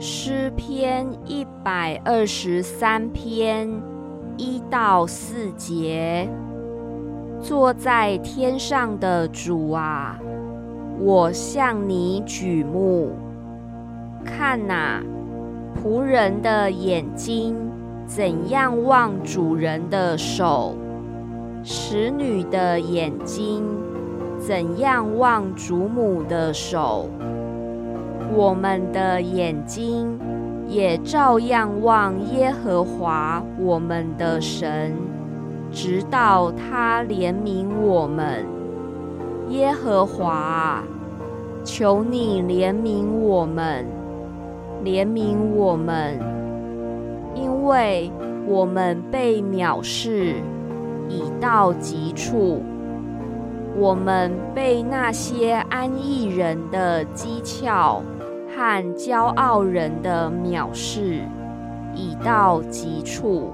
诗篇一百二十三篇一到四节。坐在天上的主啊，我向你举目，看哪，仆人的眼睛怎样望主人的手，使女的眼睛怎样望主母的手，我们的眼睛也照样望耶和华我们的神。直到他怜悯我们，耶和华，求你怜悯我们，怜悯我们，因为我们被藐视已到极处，我们被那些安逸人的讥诮看骄傲人的藐视已到极处。